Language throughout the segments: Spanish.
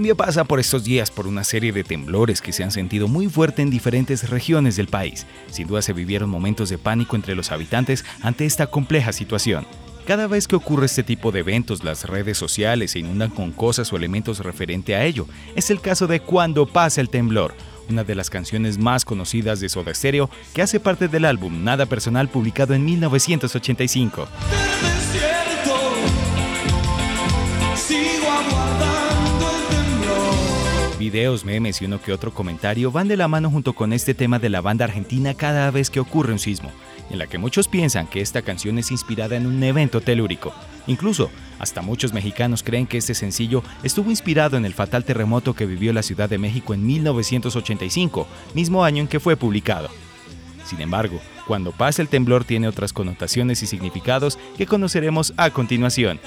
Colombia pasa por estos días por una serie de temblores que se han sentido muy fuerte en diferentes regiones del país. Sin duda se vivieron momentos de pánico entre los habitantes ante esta compleja situación. Cada vez que ocurre este tipo de eventos, las redes sociales se inundan con cosas o elementos referente a ello. Es el caso de Cuando pasa el temblor, una de las canciones más conocidas de Soda Stereo, que hace parte del álbum Nada Personal publicado en 1985. Videos, memes y uno que otro comentario van de la mano junto con este tema de la banda argentina cada vez que ocurre un sismo, en la que muchos piensan que esta canción es inspirada en un evento telúrico. Incluso, hasta muchos mexicanos creen que este sencillo estuvo inspirado en el fatal terremoto que vivió la Ciudad de México en 1985, mismo año en que fue publicado. Sin embargo, cuando pasa el temblor tiene otras connotaciones y significados que conoceremos a continuación.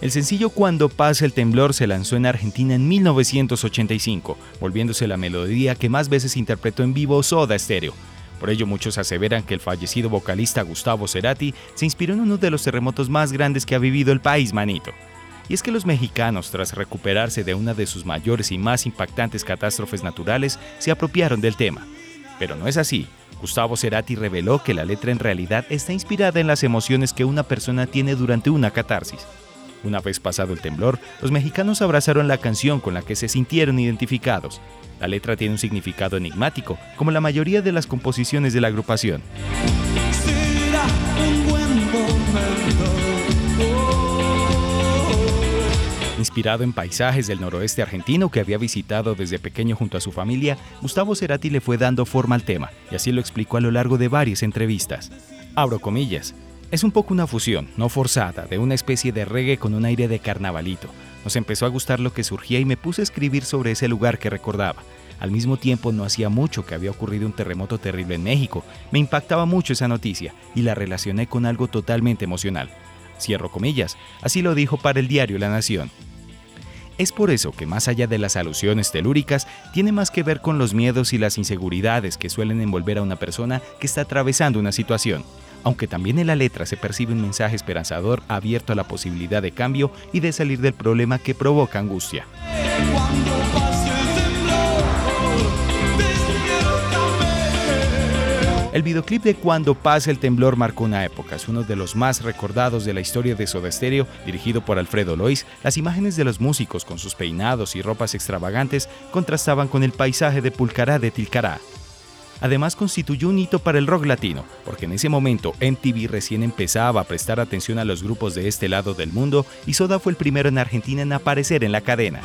El sencillo Cuando pasa el temblor se lanzó en Argentina en 1985, volviéndose la melodía que más veces interpretó en vivo Soda Stereo. Por ello muchos aseveran que el fallecido vocalista Gustavo Cerati se inspiró en uno de los terremotos más grandes que ha vivido el país manito. Y es que los mexicanos, tras recuperarse de una de sus mayores y más impactantes catástrofes naturales, se apropiaron del tema. Pero no es así. Gustavo Cerati reveló que la letra en realidad está inspirada en las emociones que una persona tiene durante una catarsis. Una vez pasado el temblor, los mexicanos abrazaron la canción con la que se sintieron identificados. La letra tiene un significado enigmático, como la mayoría de las composiciones de la agrupación. Inspirado en paisajes del noroeste argentino que había visitado desde pequeño junto a su familia, Gustavo Cerati le fue dando forma al tema, y así lo explicó a lo largo de varias entrevistas. Abro comillas. Es un poco una fusión, no forzada, de una especie de reggae con un aire de carnavalito. Nos empezó a gustar lo que surgía y me puse a escribir sobre ese lugar que recordaba. Al mismo tiempo no hacía mucho que había ocurrido un terremoto terrible en México. Me impactaba mucho esa noticia y la relacioné con algo totalmente emocional. Cierro comillas, así lo dijo para el diario La Nación. Es por eso que más allá de las alusiones telúricas, tiene más que ver con los miedos y las inseguridades que suelen envolver a una persona que está atravesando una situación aunque también en la letra se percibe un mensaje esperanzador abierto a la posibilidad de cambio y de salir del problema que provoca angustia. El videoclip de Cuando pasa el temblor marcó una época, es uno de los más recordados de la historia de Soda Stereo, dirigido por Alfredo Lois. Las imágenes de los músicos con sus peinados y ropas extravagantes contrastaban con el paisaje de Pulcará de Tilcará, Además constituyó un hito para el rock latino, porque en ese momento MTV recién empezaba a prestar atención a los grupos de este lado del mundo y Soda fue el primero en Argentina en aparecer en la cadena.